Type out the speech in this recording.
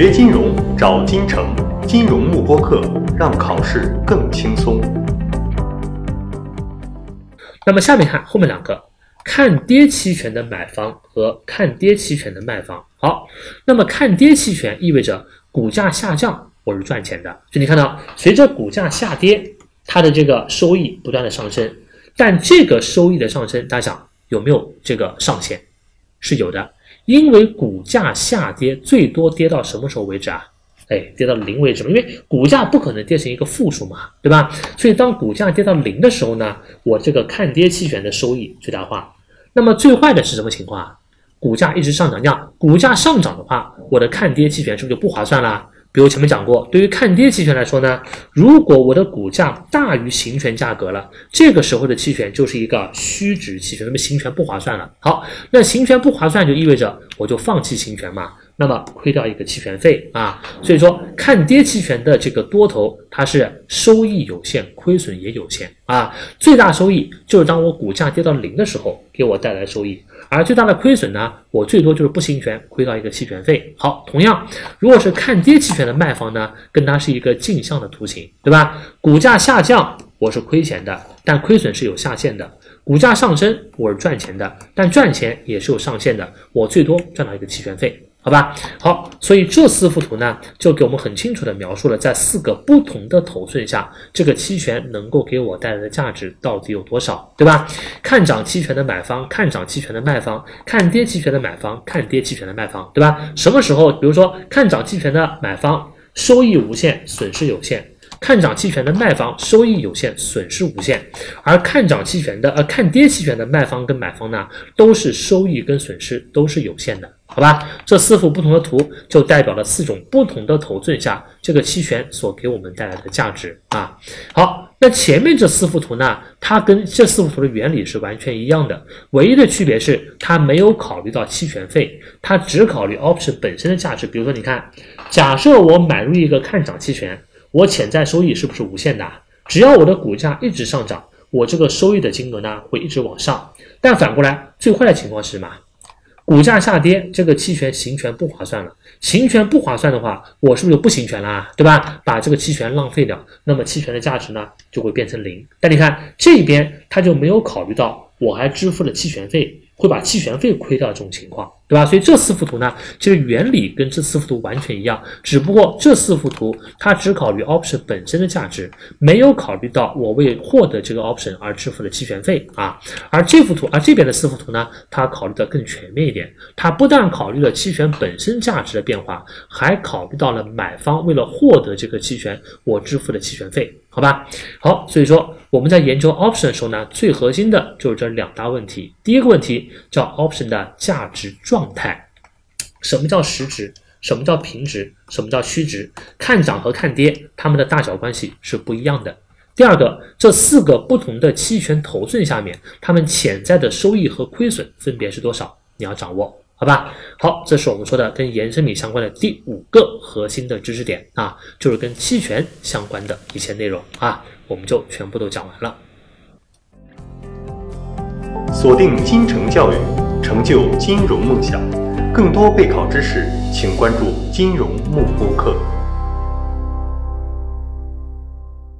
学金融找金城，金融慕播课，让考试更轻松。那么下面看后面两个，看跌期权的买方和看跌期权的卖方。好，那么看跌期权意味着股价下降，我是赚钱的。就你看到，随着股价下跌，它的这个收益不断的上升，但这个收益的上升，大家想有没有这个上限？是有的。因为股价下跌，最多跌到什么时候为止啊？哎，跌到零为止嘛。因为股价不可能跌成一个负数嘛，对吧？所以当股价跌到零的时候呢，我这个看跌期权的收益最大化。那么最坏的是什么情况啊？股价一直上涨，这样股价上涨的话，我的看跌期权是不是就不划算了？比如前面讲过，对于看跌期权来说呢，如果我的股价大于行权价格了，这个时候的期权就是一个虚值期权，那么行权不划算了。好，那行权不划算就意味着我就放弃行权嘛，那么亏掉一个期权费啊。所以说看跌期权的这个多头，它是收益有限，亏损也有限啊。最大收益就是当我股价跌到零的时候给我带来收益。而最大的亏损呢，我最多就是不行权亏到一个期权费。好，同样，如果是看跌期权的卖方呢，跟它是一个镜像的图形，对吧？股价下降，我是亏钱的，但亏损是有下限的；股价上升，我是赚钱的，但赚钱也是有上限的，我最多赚到一个期权费。好吧，好，所以这四幅图呢，就给我们很清楚的描述了，在四个不同的头寸下，这个期权能够给我带来的价值到底有多少，对吧？看涨期权的买方，看涨期权的卖方，看跌期权的买方，看跌期权的卖方，对吧？什么时候，比如说看涨期权的买方，收益无限，损失有限。看涨期权的卖方收益有限，损失无限；而看涨期权的呃看跌期权的卖方跟买方呢，都是收益跟损失都是有限的，好吧？这四幅不同的图就代表了四种不同的头寸下这个期权所给我们带来的价值啊。好，那前面这四幅图呢，它跟这四幅图的原理是完全一样的，唯一的区别是它没有考虑到期权费，它只考虑 option 本身的价值。比如说，你看，假设我买入一个看涨期权。我潜在收益是不是无限的？只要我的股价一直上涨，我这个收益的金额呢会一直往上。但反过来，最坏的情况是什么？股价下跌，这个期权行权不划算了。行权不划算的话，我是不是就不行权了？对吧？把这个期权浪费掉，那么期权的价值呢就会变成零。但你看这边，他就没有考虑到我还支付了期权费。会把期权费亏掉这种情况，对吧？所以这四幅图呢，其实原理跟这四幅图完全一样，只不过这四幅图它只考虑 option 本身的价值，没有考虑到我为获得这个 option 而支付的期权费啊。而这幅图，而这边的四幅图呢，它考虑的更全面一点，它不但考虑了期权本身价值的变化，还考虑到了买方为了获得这个期权，我支付的期权费。好吧，好，所以说我们在研究 option 的时候呢，最核心的就是这两大问题。第一个问题叫 option 的价值状态，什么叫实值？什么叫平值？什么叫虚值？看涨和看跌，它们的大小关系是不一样的。第二个，这四个不同的期权头寸下面，它们潜在的收益和亏损分别是多少？你要掌握。好吧，好，这是我们说的跟衍生品相关的第五个核心的知识点啊，就是跟期权相关的一些内容啊，我们就全部都讲完了。锁定金城教育，成就金融梦想。更多备考知识，请关注金融幕播课。